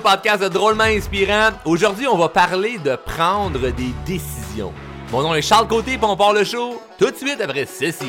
Podcast de Drôlement Inspirant. Aujourd'hui, on va parler de prendre des décisions. Mon nom est Charles Côté, puis on part le show tout de suite après ceci.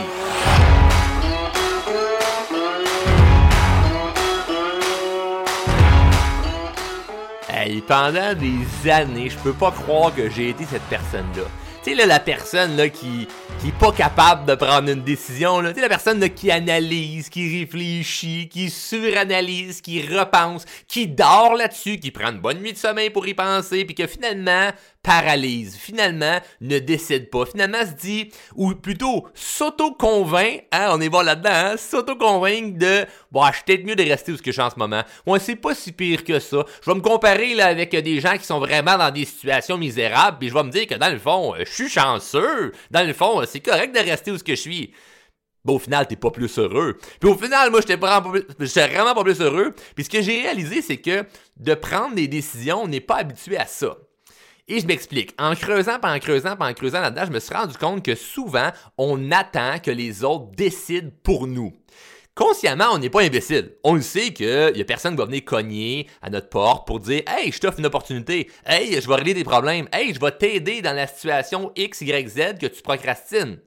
Hey, pendant des années, je peux pas croire que j'ai été cette personne-là. Tu sais, la personne là, qui, qui est pas capable de prendre une décision. Tu sais, la personne là, qui analyse, qui réfléchit, qui suranalyse, qui repense, qui dort là-dessus, qui prend une bonne nuit de sommeil pour y penser, puis que finalement, paralyse, finalement ne décide pas, finalement se dit, ou plutôt s'auto-convainc, hein, on est bon là-dedans, hein, s'auto-convaincre de, bon, je suis peut-être mieux de rester où je suis en ce moment. Moi, c'est pas si pire que ça. Je vais me comparer là avec des gens qui sont vraiment dans des situations misérables, puis je vais me dire que dans le fond, je suis chanceux. Dans le fond, c'est correct de rester où ce que je suis. Au final, t'es pas plus heureux. Puis au final, moi, j'étais vraiment, vraiment pas plus heureux. Puis ce que j'ai réalisé, c'est que de prendre des décisions, on n'est pas habitué à ça. Et je m'explique. En creusant, pas en creusant, pas en creusant là-dedans, je me suis rendu compte que souvent, on attend que les autres décident pour nous. Consciemment, on n'est pas imbécile. On le sait qu'il y a personne qui va venir cogner à notre porte pour dire Hey, je t'offre une opportunité. Hey, je vais régler des problèmes. Hey, je vais t'aider dans la situation X, Y, Z que tu procrastines.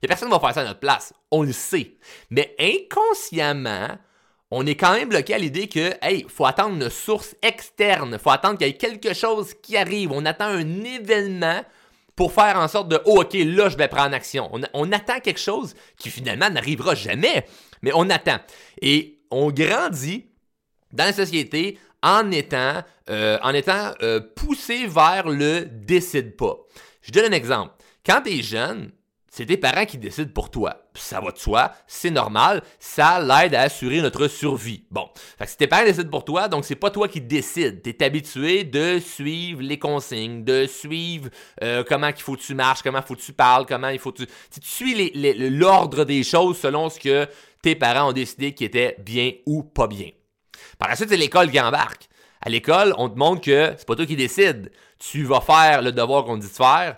Il y a personne qui va faire ça à notre place. On le sait. Mais inconsciemment, on est quand même bloqué à l'idée que, hey, faut attendre une source externe, faut attendre qu'il y ait quelque chose qui arrive, on attend un événement pour faire en sorte de, oh, ok, là, je vais prendre action. On, attend quelque chose qui finalement n'arrivera jamais, mais on attend. Et on grandit dans la société en étant, euh, en étant euh, poussé vers le décide pas. Je donne un exemple. Quand tu es jeune, c'est tes parents qui décident pour toi. Ça va de soi, c'est normal, ça l'aide à assurer notre survie. Bon, fait que si tes parents décident pour toi, donc c'est pas toi qui décides. T'es habitué de suivre les consignes, de suivre euh, comment qu'il faut que tu marches, comment faut que tu parles, comment il faut que tu... Tu suis l'ordre des choses selon ce que tes parents ont décidé qui était bien ou pas bien. Par la suite, c'est l'école qui embarque. À l'école, on te montre que c'est pas toi qui décides. Tu vas faire le devoir qu'on te dit de faire,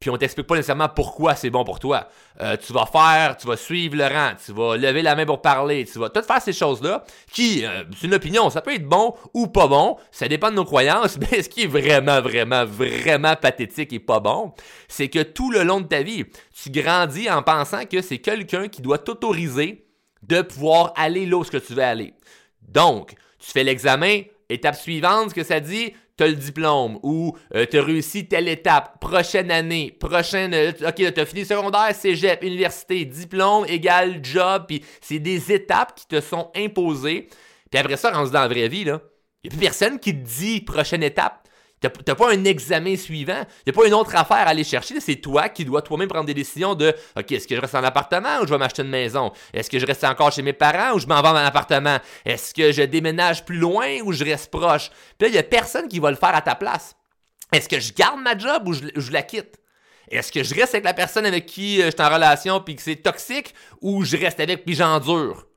puis on t'explique pas nécessairement pourquoi c'est bon pour toi. Euh, tu vas faire, tu vas suivre le rang, tu vas lever la main pour parler, tu vas tout faire ces choses-là, qui, euh, c'est une opinion, ça peut être bon ou pas bon, ça dépend de nos croyances, mais ce qui est vraiment, vraiment, vraiment pathétique et pas bon, c'est que tout le long de ta vie, tu grandis en pensant que c'est quelqu'un qui doit t'autoriser de pouvoir aller là où tu veux aller. Donc, tu fais l'examen, étape suivante, ce que ça dit, t'as le diplôme ou euh, t'as réussi telle étape, prochaine année, prochaine, euh, ok, t'as fini secondaire, cégep, université, diplôme égale job, puis c'est des étapes qui te sont imposées. Puis après ça, rendu dans la vraie vie, là, y a plus personne qui te dit prochaine étape. T'as pas un examen suivant. A pas une autre affaire à aller chercher. C'est toi qui dois toi-même prendre des décisions de OK, est-ce que je reste en appartement ou je vais m'acheter une maison? Est-ce que je reste encore chez mes parents ou je m'en vais en appartement? Est-ce que je déménage plus loin ou je reste proche? Puis là, y a personne qui va le faire à ta place. Est-ce que je garde ma job ou je, la quitte? Est-ce que je reste avec la personne avec qui euh, je suis en relation puis que c'est toxique ou je reste avec puis j'endure?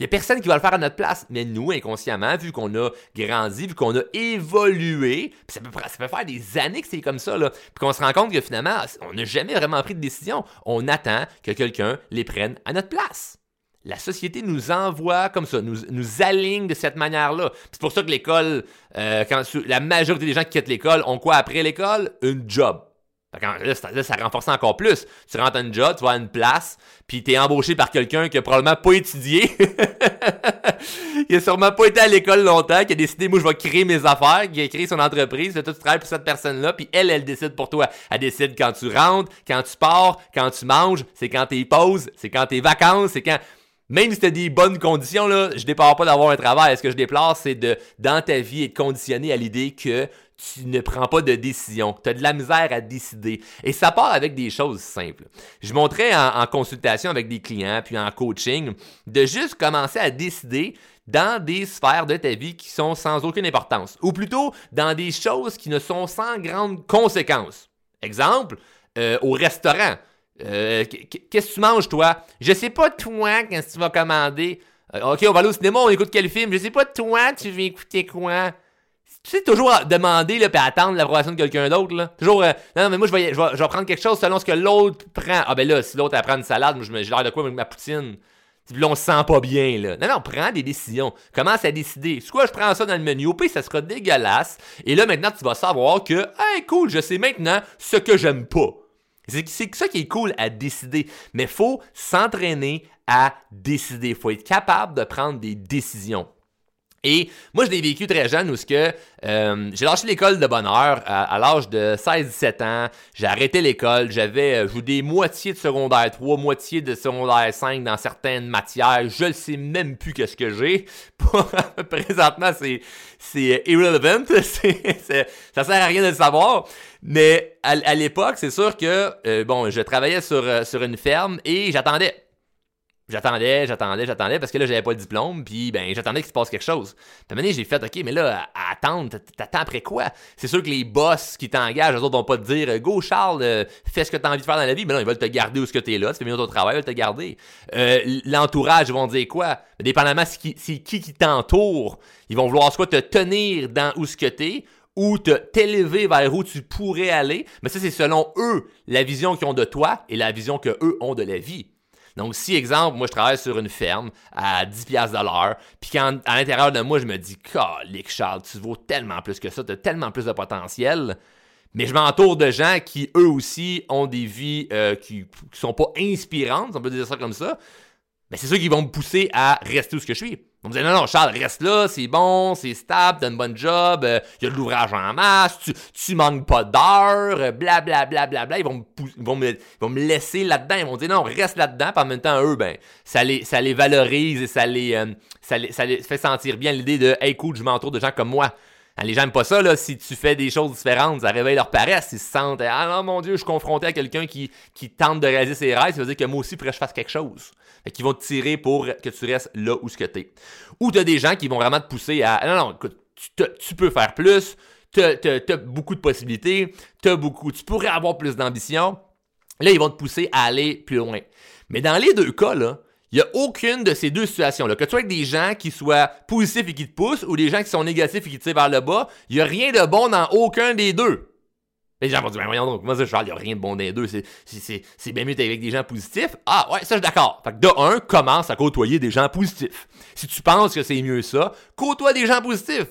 Il n'y a personne qui va le faire à notre place. Mais nous, inconsciemment, vu qu'on a grandi, vu qu'on a évolué, ça peut, faire des années que c'est comme ça, puis qu'on se rend compte que finalement, on n'a jamais vraiment pris de décision. On attend que quelqu'un les prenne à notre place. La société nous envoie comme ça, nous, nous aligne de cette manière-là. C'est pour ça que l'école, euh, la majorité des gens qui quittent l'école ont quoi après l'école? Une job. Là, ça, renforce encore plus. Tu rentres à une job, tu vas à une place, puis t'es embauché par quelqu'un qui a probablement pas étudié. il a sûrement pas été à l'école longtemps, qui a décidé, moi, je vais créer mes affaires, qui a créé son entreprise, toi, tu travailles pour cette personne-là, puis elle, elle décide pour toi. Elle décide quand tu rentres, quand tu pars, quand tu manges, c'est quand t'es pauses, c'est quand t'es vacances, c'est quand... Même si tu as des bonnes conditions, là, je déplore pas d'avoir un travail. Ce que je déplore, c'est de, dans ta vie, être conditionné à l'idée que tu ne prends pas de décision. Tu as de la misère à décider. Et ça part avec des choses simples. Je montrais en, consultation avec des clients, puis en coaching, de juste commencer à décider dans des sphères de ta vie qui sont sans aucune importance. Ou plutôt dans des choses qui ne sont sans grande conséquence. Exemple, euh, au restaurant. Euh, qu'est-ce que tu manges, toi? Je sais pas, toi, qu'est-ce que tu vas commander. Euh, ok, on va aller au cinéma, on écoute quel film? Je sais pas, toi, tu veux écouter quoi? Tu sais, toujours demander, là, puis attendre l'approbation de quelqu'un d'autre, là. Toujours, euh, non, mais moi, je vais, je, vais, prendre quelque chose selon ce que l'autre prend. Ah, ben là, si l'autre apprend une salade, moi, j'ai l'air de quoi avec ma poutine? là, on se sent pas bien, là. Non, non, prends des décisions. Commence à décider. Soit je prends ça dans le menu, pire, ça sera dégueulasse. Et là, maintenant, tu vas savoir que, hey, cool, je sais maintenant ce que j'aime pas. C'est ça qui est cool à décider. Mais faut s'entraîner à décider. Faut être capable de prendre des décisions. Et moi, je l'ai vécu très jeune où ce que euh, j'ai lâché l'école de bonne heure à, l'âge de 16-17 ans. J'ai arrêté l'école. J'avais euh, joué des moitiés de secondaire 3, moitié de secondaire 5 dans certaines matières. Je ne sais même plus qu'est-ce que j'ai. Présentement, c'est c'est irrelevant. ça sert à rien de le savoir. Mais à, l'époque, c'est sûr que euh, bon, je travaillais sur, sur une ferme et j'attendais J'attendais, j'attendais, j'attendais parce que là, j'avais pas le diplôme, puis ben, j'attendais qu'il se passe quelque chose. Puis à un j'ai fait, OK, mais là, attendre, t'attends après quoi? C'est sûr que les boss qui t'engagent, eux autres vont pas te dire, Go, Charles, euh, fais ce que t'as envie de faire dans la vie, mais non, ils veulent te garder où ce que t'es là, tu fais bien ton travail, ils veulent te garder. Euh, l'entourage, ils vont dire quoi? Dépendamment c'est qui, qui qui t'entoure, ils vont vouloir soit te tenir dans où ce que t'es, ou te t'élever vers où tu pourrais aller, mais ça, c'est selon eux, la vision qu'ils ont de toi et la vision que eux ont de la vie. Donc, si, exemple, moi, je travaille sur une ferme à 10 piastres de l'heure, puis quand, à l'intérieur de moi, je me dis, calique, Charles, tu vaux tellement plus que ça, tu as tellement plus de potentiel, mais je m'entoure de gens qui, eux aussi, ont des vies euh, qui, qui sont pas inspirantes, on peut dire ça comme ça, mais c'est ça qui vont me pousser à rester où ce que je suis. On me dit non, non, Charles, reste là, c'est bon, c'est stable, t'as une bonne job, il euh, y a de l'ouvrage en masse, tu, tu manques pas d'heures, blablabla, bla, bla, bla, Ils vont me, vont me, ils vont me laisser là-dedans. Ils vont dire non, reste là-dedans. Puis en même temps, eux, ben, ça les, ça les valorise et ça les, euh, ça les, ça les fait sentir bien l'idée de, hey, cool, je m'entoure de gens comme moi. Hein, les gens n'aiment pas ça, là. Si tu fais des choses différentes, ça réveille leur paresse. Ils se sentent, ah non, mon Dieu, je suis confronté à quelqu'un qui, qui tente de réaliser ses rêves. Ça veut dire que moi aussi, il faudrait que je fasse quelque chose. Fait qu'ils vont te tirer pour que tu restes là où ce que t'es. Ou t'as des gens qui vont vraiment te pousser à, non, non, écoute, tu, peux faire plus. T'as, as, beaucoup de possibilités. T'as beaucoup, tu pourrais avoir plus d'ambition. Là, ils vont te pousser à aller plus loin. Mais dans les deux cas, là, il n'y a aucune de ces deux situations-là. Que tu sois avec des gens qui soient positifs et qui te poussent ou des gens qui sont négatifs et qui te tirent vers le bas, il n'y a rien de bon dans aucun des deux. Les gens vont dire, mais voyons donc, moi, ça, Charles, il n'y a rien de bon les deux. C'est bien mieux d'être avec des gens positifs. Ah, ouais, ça, je suis d'accord. Fait que de un, commence à côtoyer des gens positifs. Si tu penses que c'est mieux ça, côtoie des gens positifs.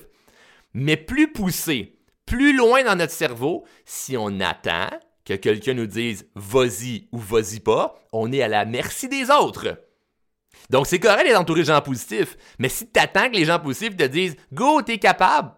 Mais plus poussé, plus loin dans notre cerveau, si on attend que quelqu'un nous dise vas-y ou vas-y pas, on est à la merci des autres. Donc, c'est correct d'être entouré de gens positifs. Mais si tu attends que les gens positifs te disent Go, t'es capable,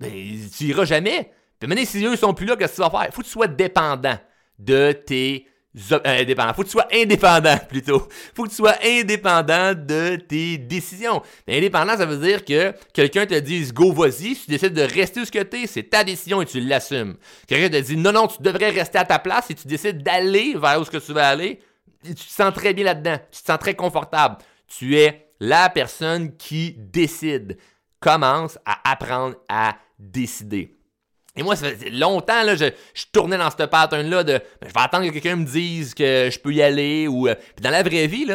ben, tu iras jamais. Puis maintenant, si eux sont plus là, qu'est-ce que tu vas faire? Faut que tu sois dépendant de tes euh, indépendant. Faut que tu sois indépendant plutôt. Faut que tu sois indépendant de tes décisions. Mais indépendant, ça veut dire que quelqu'un te dise go vas-y, si tu décides de rester où ce que t'es, c'est ta décision et tu l'assumes. Quelqu'un te dit non non, tu devrais rester à ta place et tu décides d'aller vers où ce que tu veux aller, tu te sens très bien là-dedans. Tu te sens très confortable. Tu es la personne qui décide. Commence à apprendre à décider. Et moi, ça fait longtemps, là, je, je tournais dans ce pattern-là de ben, je vais attendre que quelqu'un me dise que je peux y aller. ou euh, Dans la vraie vie,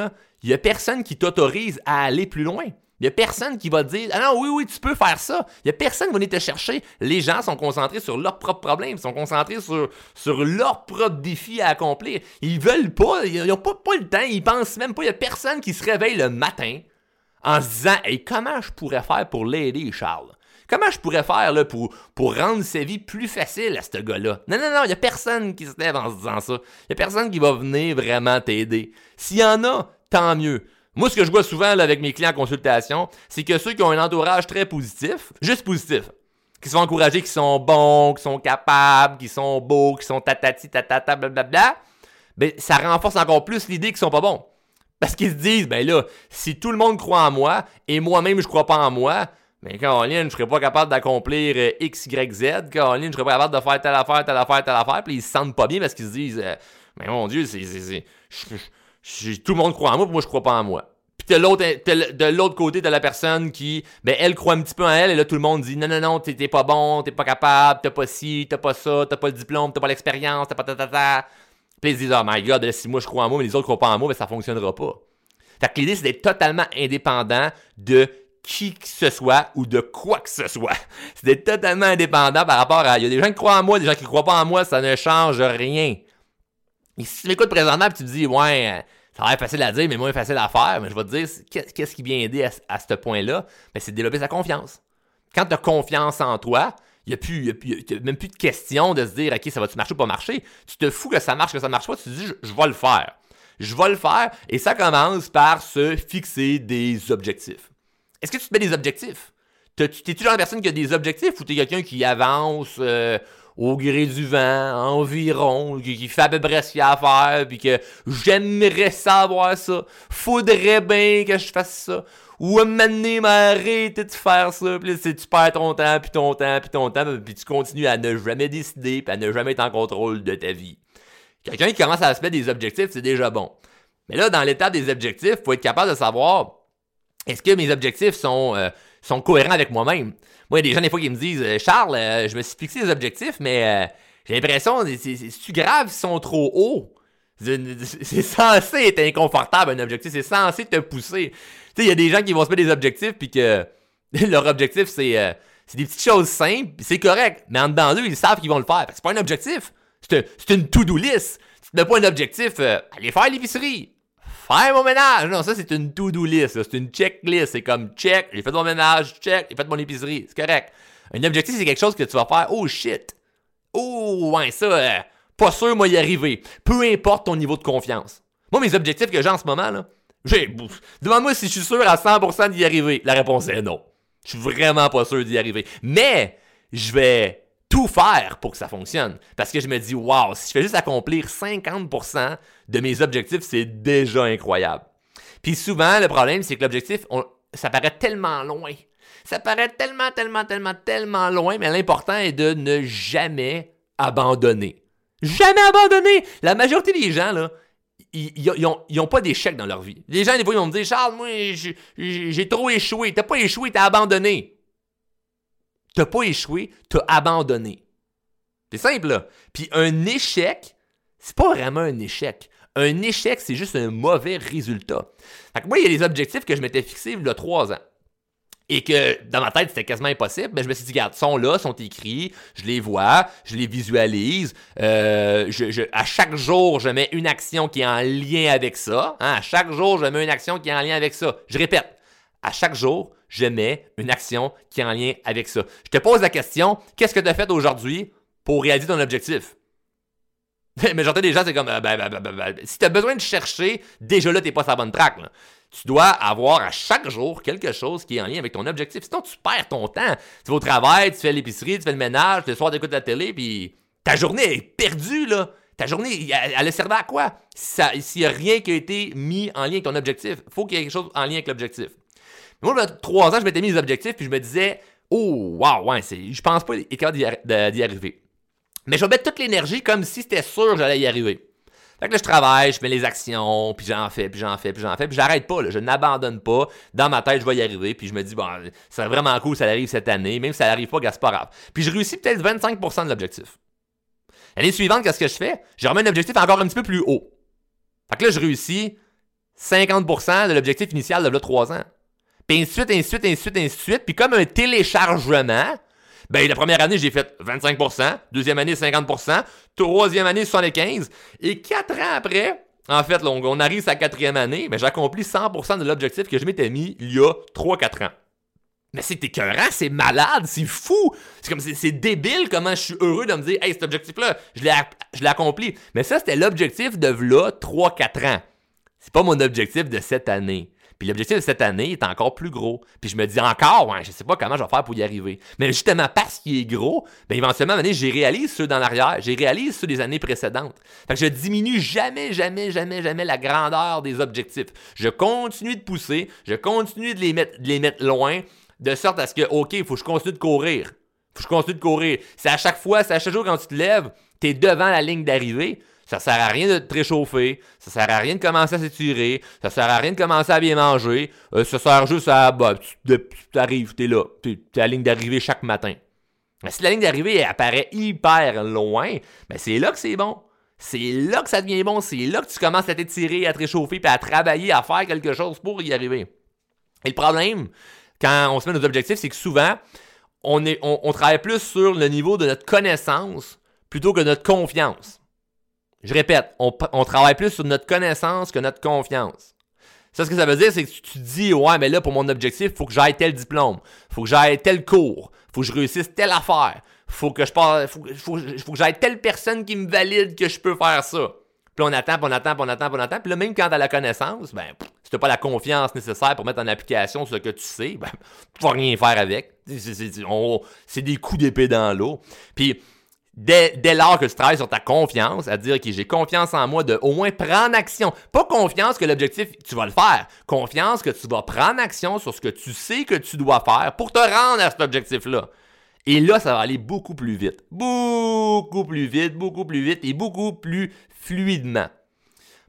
il n'y a personne qui t'autorise à aller plus loin. Il n'y a personne qui va te dire Ah non, oui, oui, tu peux faire ça. Il n'y a personne qui va venir te chercher. Les gens sont concentrés sur leurs propres problèmes, ils sont concentrés sur, sur leurs propres défis à accomplir. Ils veulent pas, ils n'ont pas, pas le temps, ils pensent même pas. Il n'y a personne qui se réveille le matin en se disant Hey, comment je pourrais faire pour l'aider, Charles Comment je pourrais faire là, pour, pour rendre sa vie plus facile à ce gars-là? Non, non, non, il n'y a personne qui se lève en se disant ça. Il n'y a personne qui va venir vraiment t'aider. S'il y en a, tant mieux. Moi, ce que je vois souvent là, avec mes clients en consultation, c'est que ceux qui ont un entourage très positif, juste positif, qui sont encouragés, qui sont bons, qui sont capables, qui sont beaux, qui sont tatati, tatata, blablabla, ben, ça renforce encore plus l'idée qu'ils sont pas bons. Parce qu'ils se disent, ben là, si tout le monde croit en moi et moi-même je crois pas en moi, mais Caroline, je serais pas capable d'accomplir euh, X, Y, Z. Caroline, je serais pas capable de faire telle affaire, telle affaire, telle affaire. Puis ils se sentent pas bien parce qu'ils se disent, euh, mais mon Dieu, c'est, tout le monde croit en moi, puis moi je crois pas en moi. Puis l'autre, de l'autre côté, de la personne qui, ben, elle croit un petit peu en elle, et là, tout le monde dit, non, non, non, t'es pas bon, t'es pas capable, t'as pas ci, t'as pas ça, t'as pas le diplôme, t'as pas l'expérience, t'as pas ta ta ta. Puis ils se disent, oh my god, si moi je crois en moi, mais les autres croient pas en moi, ben, ça fonctionnera pas. Fait que l'idée, c'est d'être totalement indépendant de qui que ce soit ou de quoi que ce soit. D'être totalement indépendant par rapport à. Il y a des gens qui croient en moi, des gens qui croient pas en moi, ça ne change rien. Et si tu m'écoutes présentement et tu te dis, ouais, Ça a l'air facile à dire, mais moins facile à faire. Mais je vais te dire, qu'est-ce qui vient aider à, ce point-là? Ben, c'est de développer sa confiance. Quand tu as confiance en toi, il n'y a, même plus de question de se dire, OK, ça va-tu marcher ou pas marcher? Tu te fous que ça marche, que ça marche pas, tu te dis, je, vais le faire. Je vais le faire. Et ça commence par se fixer des objectifs. Est-ce que tu te mets des objectifs? T'es toujours une personne qui a des objectifs ou t'es quelqu'un qui avance euh, au gré du vent, environ, qui, fait à peu près ce qu'il a à faire, puis que j'aimerais savoir ça, faudrait bien que je fasse ça, ou à m'arrêter de faire ça, puis là, tu perds ton temps, puis ton temps, puis ton temps, puis tu continues à ne jamais décider, puis à ne jamais être en contrôle de ta vie. Quelqu'un qui commence à se mettre des objectifs, c'est déjà bon. Mais là, dans l'étape des objectifs, faut être capable de savoir, est-ce que mes objectifs sont... Euh, sont cohérents avec moi-même? Moi, il y a des gens, des fois, qui me disent euh, Charles, euh, je me suis fixé des objectifs, mais j'ai l'impression, c'est grave s'ils sont trop hauts? C'est censé être inconfortable, un objectif. C'est censé te pousser. Tu sais, il y a des gens qui vont se mettre des objectifs, puis que leur objectif, c'est des petites choses simples, c'est correct. Mais en dedans d'eux, ils savent qu'ils vont le faire. C'est pas un objectif. C'est une to-do list. Tu n'as pas un objectif, aller faire l'épicerie faire mon ménage. Non, ça, c'est une to-do list. C'est une checklist. C'est comme check, j'ai fait mon ménage, check, j'ai fait mon épicerie. C'est correct. Un objectif, c'est quelque chose que tu vas faire. Oh shit. Oh, ouais, ça, euh, pas sûr, moi, y arriver. Peu importe ton niveau de confiance. Moi, mes objectifs que j'ai en ce moment, là, j'ai. Demande-moi si je suis sûr à 100% d'y arriver. La réponse est non. Je suis vraiment pas sûr d'y arriver. Mais, je vais tout faire pour que ça fonctionne. Parce que je me dis, waouh, si je fais juste accomplir 50% de mes objectifs, c'est déjà incroyable. Puis souvent, le problème, c'est que l'objectif, ça paraît tellement loin. Ça paraît tellement, tellement, tellement, tellement loin, mais l'important est de ne jamais abandonner. Jamais abandonner! La majorité des gens, là, ils n'ont pas d'échec dans leur vie. Les gens, des fois, ils vont me dire Charles, moi, j'ai trop échoué. T'as pas échoué, t'as abandonné. T'as pas échoué, t'as abandonné. C'est simple, là. Puis un échec, c'est pas vraiment un échec. Un échec, c'est juste un mauvais résultat. Moi, il y a des objectifs que je m'étais fixés il y a trois ans. Et que dans ma tête, c'était quasiment impossible. Mais je me suis dit, regarde, sont là, sont écrits, je les vois, je les visualise. Euh, à chaque jour, je mets une action qui est en lien avec ça. Hein. À chaque jour, je mets une action qui est en lien avec ça. Je répète, à chaque jour, je mets une action qui est en lien avec ça. Je te pose la question, qu'est-ce que tu as fait aujourd'hui pour réaliser ton objectif? Mais j'entends des gens, c'est comme, euh, ben, ben, ben, si tu as besoin de chercher, déjà là, tu n'es pas sur la bonne track. Tu dois avoir à chaque jour quelque chose qui est en lien avec ton objectif. Sinon, tu perds ton temps. Tu vas au travail, tu fais l'épicerie, tu fais le ménage, le soir, tu écoutes la télé, puis ta journée est perdue, là. Ta journée, elle, a servi à quoi? S'il n'y a rien qui a été mis en lien avec ton objectif, il faut qu'il y ait quelque chose en lien avec l'objectif. Moi, il y a trois ans, je m'étais mis des objectifs, puis je me disais, oh, wow, ouais, je pense pas être capable d'y arriver. Mais je vais mettre toute l'énergie comme si c'était sûr que j'allais y arriver. Fait que là, je travaille, je fais les actions, puis j'en fais, puis j'en fais, puis j'en fais, puis j'arrête pas, là, je n'abandonne pas. Dans ma tête, je vais y arriver, puis je me dis, bon, c'est vraiment cool, ça arrive cette année, même si ça n'arrive pas, c'est pas grave. Puis je réussis peut-être 25% de l'objectif. L'année suivante, qu'est-ce que je fais? Je remets un objectif encore un petit peu plus haut. Fait que là, je réussis 50% de l'objectif initial de là 3 ans. Puis ainsi de suite, ainsi de suite, ainsi de suite. Puis comme un téléchargement, ben, la première année, j'ai fait 25%, deuxième année, 50%, troisième année, 75%, et quatre ans après, en fait, on, arrive à la quatrième année, mais j'accomplis 100% de l'objectif que je m'étais mis il y a 3-4 ans. Mais c'est écœurant, c'est malade, c'est fou. C'est comme c'est débile comment je suis heureux de me dire Hey, cet objectif-là, je l'ai accompli. Mais ça, c'était l'objectif de là 3-4 ans. C'est pas mon objectif de cette année. Puis l'objectif de cette année est encore plus gros. Puis je me dis encore, ouais, je sais pas comment je vais faire pour y arriver. Mais justement, parce qu'il est gros, ben éventuellement, j'ai réalisé ceux dans l'arrière, j'ai réalisé ceux des années précédentes. Fait que je diminue jamais, jamais, jamais, jamais la grandeur des objectifs. Je continue de pousser, je continue de les mettre, de les mettre loin, de sorte à ce que, OK, il faut que je continue de courir. Faut que je continue de courir. C'est à chaque fois, c'est à chaque jour quand tu te lèves, tu es devant la ligne d'arrivée. Ça sert à rien de te réchauffer, ça sert à rien de commencer à s'étirer, ça sert à rien de commencer à bien manger, euh, ça sert juste à, bah, tu, arrives, t'es là, t'es à la ligne d'arrivée chaque matin. Mais si la ligne d'arrivée apparaît hyper loin, ben c'est là que c'est bon. C'est là que ça devient bon, c'est là que tu commences à t'étirer, à te réchauffer, puis à travailler, à faire quelque chose pour y arriver. Et le problème, quand on se met nos objectifs, c'est que souvent, on, est, on travaille plus sur le niveau de notre connaissance plutôt que notre confiance. Je répète, on, travaille plus sur notre connaissance que notre confiance. Ça, ce que ça veut dire, c'est que tu te dis, ouais, mais là, pour mon objectif, il faut que j'aille tel diplôme, faut que j'aille tel cours, faut que je réussisse telle affaire, faut que je faut que j'aille telle personne qui me valide que je peux faire ça. Puis on attend, puis on attend, puis on attend, puis on attend. Puis là, même quand t'as la connaissance, ben, si t'as pas la confiance nécessaire pour mettre en application ce que tu sais, ben, tu vas rien faire avec. C'est des coups d'épée dans l'eau. Puis, Dès, dès, lors que tu travailles sur ta confiance, à dire que j'ai confiance en moi de au moins prendre action. Pas confiance que l'objectif, tu vas le faire. Confiance que tu vas prendre action sur ce que tu sais que tu dois faire pour te rendre à cet objectif-là. Et là, ça va aller beaucoup plus vite. Beaucoup plus vite, beaucoup plus vite et beaucoup plus fluidement.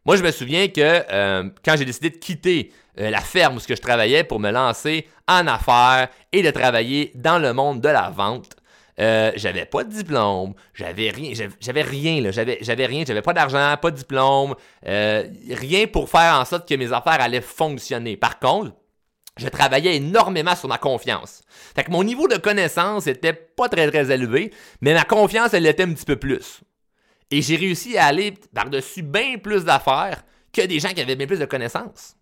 Moi, je me souviens que euh, quand j'ai décidé de quitter euh, la ferme où je travaillais pour me lancer en affaires et de travailler dans le monde de la vente, euh, j'avais pas de diplôme, j'avais rien, j'avais rien j'avais j'avais rien, j'avais pas d'argent, pas de diplôme, rien pour faire en sorte que mes affaires allaient fonctionner. Par contre, je travaillais énormément sur ma confiance. Fait que mon niveau de connaissance était pas très très élevé, mais ma confiance elle était un petit peu plus. Et j'ai réussi à aller par-dessus bien plus d'affaires que des gens qui avaient bien plus de connaissances.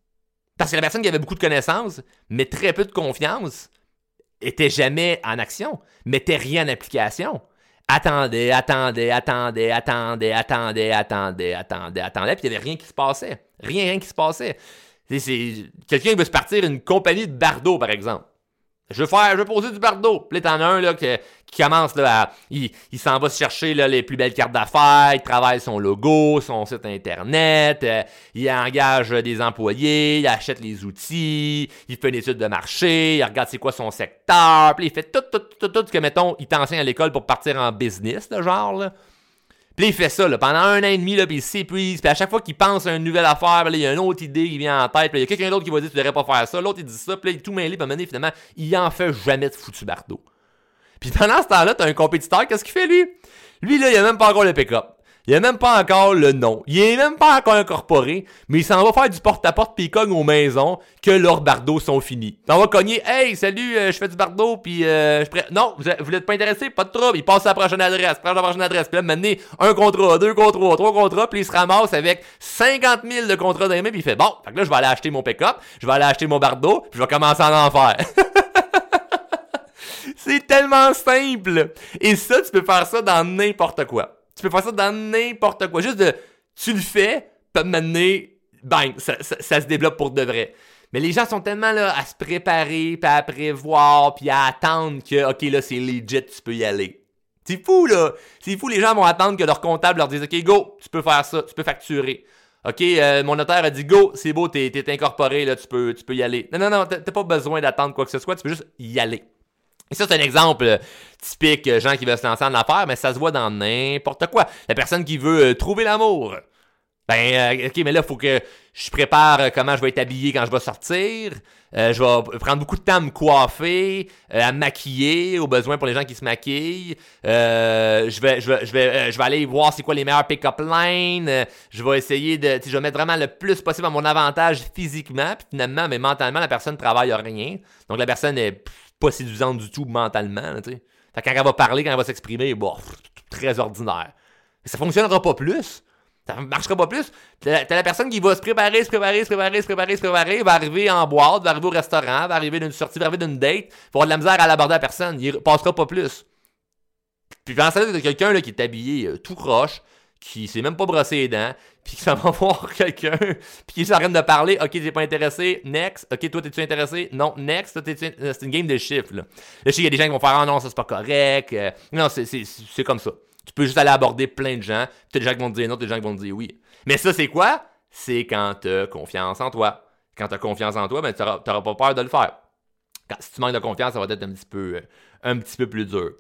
Parce que la personne qui avait beaucoup de connaissances, mais très peu de confiance, était jamais en action, mettait rien en application. Attendait, attendait, attendait, attendait, attendait, attendait, attendait, attendait, puis il n'y avait rien qui se passait. Rien, rien qui se passait. C'est quelqu'un veut se partir une compagnie de bardeaux, par exemple. Je veux faire, je veux poser du bardeau. Puis là, t'en as un là, qui, commence là, à, il, s'en va chercher là, les plus belles cartes d'affaires, il travaille son logo, son site internet, euh, il engage des employés, il achète les outils, il fait une étude de marché, il regarde c'est quoi son secteur, puis il fait tout, tout, tout, tout, ce que, mettons, il t'enseigne à l'école pour partir en business, là, genre, là. Puis il fait ça là, pendant un an et demi, là, puis il s'épuise. Puis à chaque fois qu'il pense à une nouvelle affaire, il y a une autre idée qui vient en tête. Puis il y a quelqu'un d'autre qui va dire tu devrais pas faire ça. L'autre il dit ça. Puis il est tout mêlé. Puis finalement, il en fait jamais de foutu bardeau. Puis pendant ce temps-là, t'as un compétiteur, qu'est-ce qu'il fait lui? Lui, là, il a même pas encore le pick-up. Il a même pas encore le nom. Il est même pas encore incorporé, mais il s'en va faire du porte-à-porte pis il cogne aux maisons que leurs bardeaux sont finis. On va cogner, hey, salut, euh, je fais du bardeau puis euh, je pré... Non, vous, vous êtes pas intéressé? Pas de trouble. Il passe à la prochaine adresse, prend la prochaine adresse. Puis là, maintenant, un contrat, deux contrats, trois contrats, puis il se ramasse avec 50 000 de contrats dans les puis il fait, bon, fait que là, je vais aller acheter mon pick-up, je vais aller acheter mon bardeau, puis je vais commencer à en faire. C'est tellement simple. Et ça, tu peux faire ça dans n'importe quoi. Tu peux faire ça dans n'importe quoi. Juste de, tu le fais, peut m'amener, bang, ça, ça, se développe pour de vrai. Mais les gens sont tellement là à se préparer, puis à prévoir, puis à attendre que, ok, là, c'est legit, tu peux y aller. C'est fou, là. C'est fou, les gens vont attendre que leur comptable leur dise, ok, go, tu peux faire ça, tu peux facturer. OK, euh, mon notaire a dit go, c'est beau, t'es, incorporé, là, tu peux, tu peux y aller. Non, non, non, t'as pas besoin d'attendre quoi que ce soit, tu peux juste y aller. Et ça, c'est un exemple euh, typique, euh, gens qui veulent se lancer en affaires, mais ça se voit dans n'importe quoi. La personne qui veut euh, trouver l'amour. Ben, ok, mais là, il faut que je prépare comment je vais être habillé quand je vais sortir. je vais prendre beaucoup de temps à me coiffer, à me maquiller, au besoin pour les gens qui se maquillent. je vais, je vais, je vais, je vais aller voir c'est quoi les meilleurs pick-up lines. je vais essayer de, je vais mettre vraiment le plus possible à mon avantage physiquement. Puis finalement, mais mentalement, la personne ne travaille rien. Donc la personne est pas séduisante du tout mentalement, tu quand elle va parler, quand elle va s'exprimer, bon, très ordinaire. Mais ça fonctionnera pas plus. Ça marchera pas plus. T'as la personne qui va se préparer, se préparer, se préparer, se préparer, se préparer, va arriver en boîte, va arriver au restaurant, va arriver d'une sortie, va arriver d'une date, va avoir de la misère à l'aborder à personne. Il passera pas plus. Puis pensez de quelqu'un qui est habillé euh, tout croche, qui s'est même pas brossé les dents, puis qui s'en va voir quelqu'un, puis qui s'arrête de parler, ok, t'es pas intéressé, next, ok, toi t'es-tu intéressé, non, next, toi t'es-tu euh, c'est une game de chiffres, là. Là, je sais qu'il y a des gens qui vont faire, ah non, ça c'est pas correct, euh, non, c'est comme ça. Tu peux juste aller aborder plein de gens, t'as des gens qui vont te dire non, t'as des gens qui vont te dire oui. Mais ça, c'est quoi? C'est quand t'as confiance en toi. Quand t'as confiance en toi, ben t'auras pas peur de le faire. Quand, si tu manques de confiance, ça va être un petit peu, euh, un petit peu plus dur.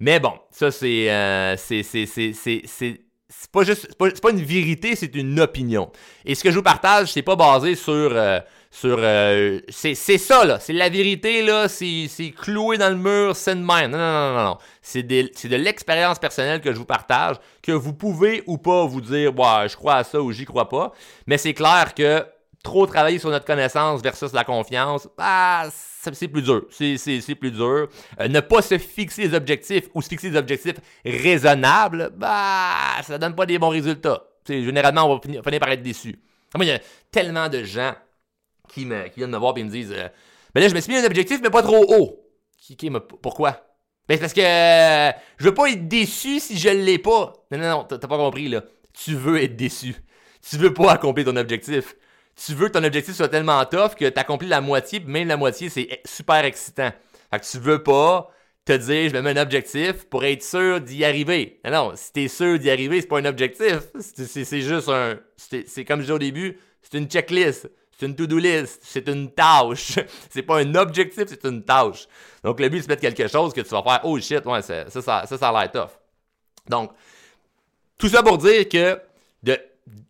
Mais bon, ça c'est, c'est, c'est pas juste c'est pas, une vérité, c'est une opinion. Et ce que je vous partage, c'est pas basé sur euh, sur euh, c'est ça là, c'est la vérité là, c'est cloué dans le mur, c'est de même. Non non non non, non. c'est de l'expérience personnelle que je vous partage que vous pouvez ou pas vous dire ouais, je crois à ça ou j'y crois pas, mais c'est clair que trop travailler sur notre connaissance versus la confiance, bah, c'est plus dur. C'est plus dur. Euh, ne pas se fixer des objectifs ou se fixer des objectifs raisonnables, bah, ça donne pas des bons résultats. généralement, on va finir par être déçu. Moi, il y a tellement de gens qui, me, qui viennent me voir et me disent euh, Ben là, je me suis mis un objectif, mais pas trop haut. Qui, qui, pourquoi? Ben, c'est parce que je veux pas être déçu si je l'ai pas. Non, non, non, t'as pas compris, là. Tu veux être déçu. Tu veux pas accomplir ton objectif. Tu veux que ton objectif soit tellement tough que t'accomplis la moitié, puis même la moitié, c'est super excitant. Fait que tu veux pas te dire, je me mets un objectif pour être sûr d'y arriver. Non, si t'es sûr d'y arriver, c'est pas un objectif. C'est juste un. C'est comme je disais au début, c'est une checklist. C'est une to-do list. C'est une tâche. c'est pas un objectif, c'est une tâche. Donc, le but, c'est mettre quelque chose que tu vas faire, oh shit, ouais, ça, ça, ça, ça, a l'air tough. Donc, tout ça pour dire que de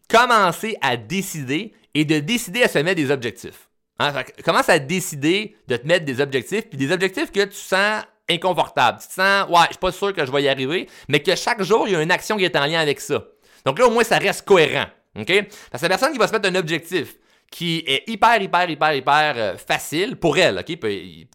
commencer à décider et de décider à se mettre des objectifs. Hein? commence à décider de te mettre des objectifs, puis des objectifs que tu sens inconfortable. Tu te sens, ouais, je suis pas sûr que je vais y arriver, mais que chaque jour, il y a une action qui est en lien avec ça. Donc là, au moins, ça reste cohérent. OK? Parce que la personne qui va se mettre un objectif qui est hyper, hyper, hyper, hyper euh, facile pour elle, OK?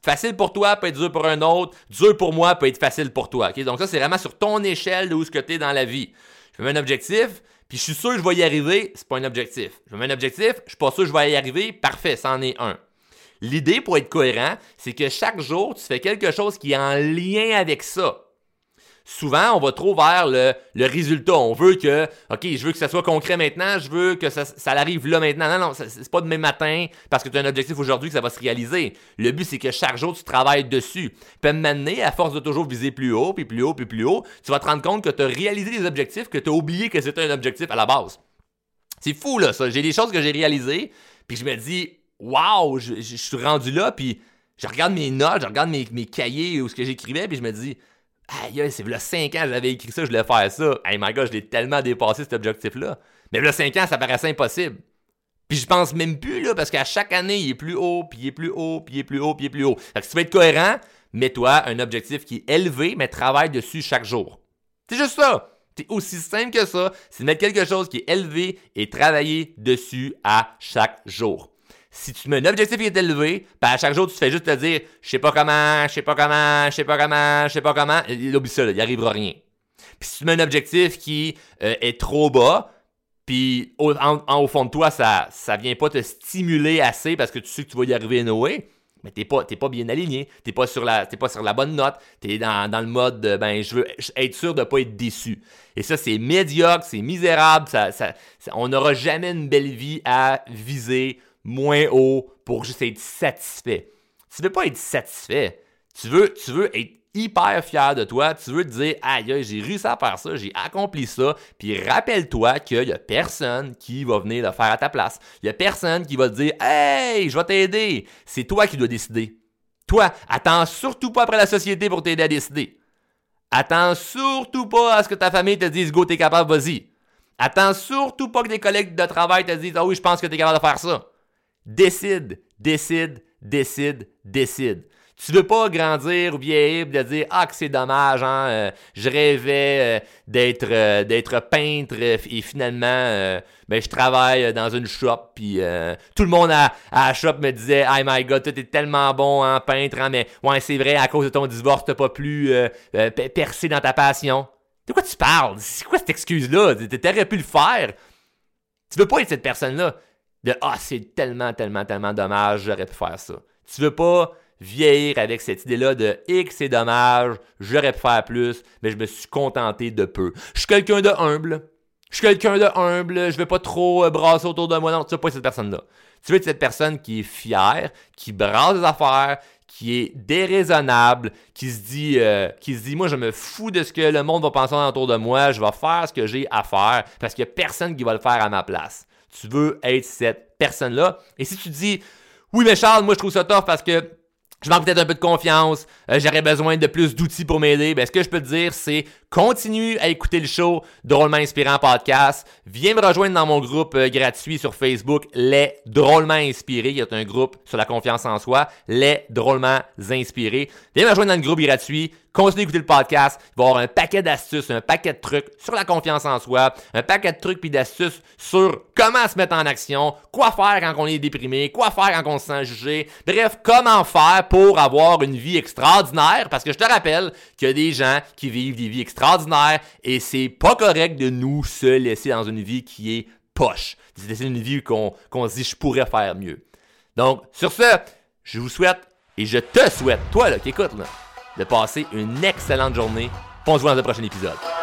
facile pour toi peut être dur pour un autre, dur pour moi peut être facile pour toi, OK? Donc ça, c'est vraiment sur ton échelle de où ce que tu es dans la vie. Je me mets un objectif, puis je suis sûr que je vais y arriver, c'est pas un objectif. Je me mets un objectif, je suis pas sûr que je vais y arriver, parfait, c'en est un. L'idée pour être cohérent, c'est que chaque jour, tu fais quelque chose qui est en lien avec ça. Souvent, on va trop vers le, résultat. On veut que, OK, je veux que ça soit concret maintenant, je veux que ça, ça arrive là maintenant. Non, non, c'est pas demain matin parce que tu as un objectif aujourd'hui que ça va se réaliser. Le but, c'est que chaque jour, tu travailles dessus. Puis maintenant, à force de toujours viser plus haut, puis plus haut, puis plus haut, tu vas te rendre compte que tu as réalisé des objectifs que tu as oublié que c'était un objectif à la base. C'est fou, là, ça. J'ai des choses que j'ai réalisées, puis je me dis, waouh, je, suis rendu là, puis je regarde mes notes, je regarde mes, cahiers ou ce que j'écrivais, puis je me dis, aïe, c'est là 5 ans, j'avais écrit ça, je voulais faire ça. Hey my god, je l'ai tellement dépassé cet objectif-là. Mais là, 5 ans, ça paraissait impossible. Puis je pense même plus, là, parce qu'à chaque année, il est plus haut, puis il est plus haut, puis il est plus haut, puis il est plus haut. Fait que si tu veux être cohérent, mets-toi un objectif qui est élevé, mais travaille dessus chaque jour. C'est juste ça. C'est aussi simple que ça, c'est mettre quelque chose qui est élevé et travailler dessus à chaque jour si tu mets un objectif qui est élevé, ben à chaque jour, tu fais juste te dire, je sais pas comment, je sais pas comment, je sais pas comment, je sais pas comment, il oublie ça, il arrivera rien. Puis si tu mets un objectif qui euh, est trop bas, puis au, au fond de toi, ça, ça vient pas te stimuler assez parce que tu sais que tu vas y arriver mais t'es pas, pas bien aligné, t'es pas sur la, pas sur la bonne note, t'es dans, dans le mode de, ben, je veux être sûr de pas être déçu. Et ça, c'est médiocre, c'est misérable, ça on n'aura jamais une belle vie à viser moins haut pour juste être satisfait. Tu veux pas être satisfait. Tu veux, tu veux être hyper fier de toi. Tu veux te dire, aïe, j'ai réussi à faire ça, j'ai accompli ça. Puis rappelle-toi qu'il y a personne qui va venir le faire à ta place. Il y a personne qui va te dire, hey, je vais t'aider. C'est toi qui dois décider. Toi, attends surtout pas après la société pour t'aider à décider. Attends surtout pas à ce que ta famille te dise, go, t'es capable, vas-y. Attends surtout pas que tes collègues de travail te disent, ah oui, je pense que t'es capable de faire ça. Décide, décide, décide, décide. Tu veux pas grandir ou vieillir de dire ah que c'est dommage hein, euh, je rêvais euh, d'être euh, d'être peintre et finalement ben je travaille dans une shop puis tout le monde à, à, la shop me disait oh my god toi t'es tellement bon en peintre hein, mais ouais c'est vrai à cause de ton divorce t'as pas pu percer dans ta passion. De quoi tu parles? C'est quoi cette excuse là T'aurais pu le faire. Tu veux pas être cette personne là de Ah, c'est tellement, tellement, tellement dommage, j'aurais pu faire ça. Tu veux pas vieillir avec cette idée-là de X, c'est dommage, j'aurais pu faire plus, mais je me suis contenté de peu. Je suis quelqu'un de humble. Je suis quelqu'un de humble, je vais pas trop euh, brasser autour de moi. Non, tu veux pas être cette personne-là. Tu veux être cette personne qui est fière, qui brasse des affaires, qui est déraisonnable, qui se dit, euh, qui se dit, moi je me fous de ce que le monde va penser autour de moi, je vais faire ce que j'ai à faire parce qu'il n'y a personne qui va le faire à ma place. Tu veux être cette personne-là. Et si tu dis, oui, mais Charles, moi je trouve ça tough parce que je manque peut-être un peu de confiance, euh, j'aurais besoin de plus d'outils pour m'aider. Ben, ce que je peux te dire, c'est continue à écouter le show Drôlement Inspirant Podcast. Viens me rejoindre dans mon groupe euh, gratuit sur Facebook, Les Drôlement Inspirés. Il y a un groupe sur la confiance en soi, Les Drôlement Inspirés. Viens me rejoindre dans le groupe gratuit. Continue d'écouter le podcast. Il va y avoir un paquet d'astuces, un paquet de trucs sur la confiance en soi, un paquet de trucs puis d'astuces sur comment se mettre en action, quoi faire quand on est déprimé, quoi faire quand on se sent jugé. Bref, comment faire pour avoir une vie extraordinaire? Parce que je te rappelle qu'il y a des gens qui vivent des vies extraordinaires et c'est pas correct de nous se laisser dans une vie qui est poche. De une vie qu'on se dit je pourrais faire mieux. Donc, sur ce, je vous souhaite et je te souhaite, toi là, qui écoutes, de passer une excellente journée. On se voit dans le prochain épisode.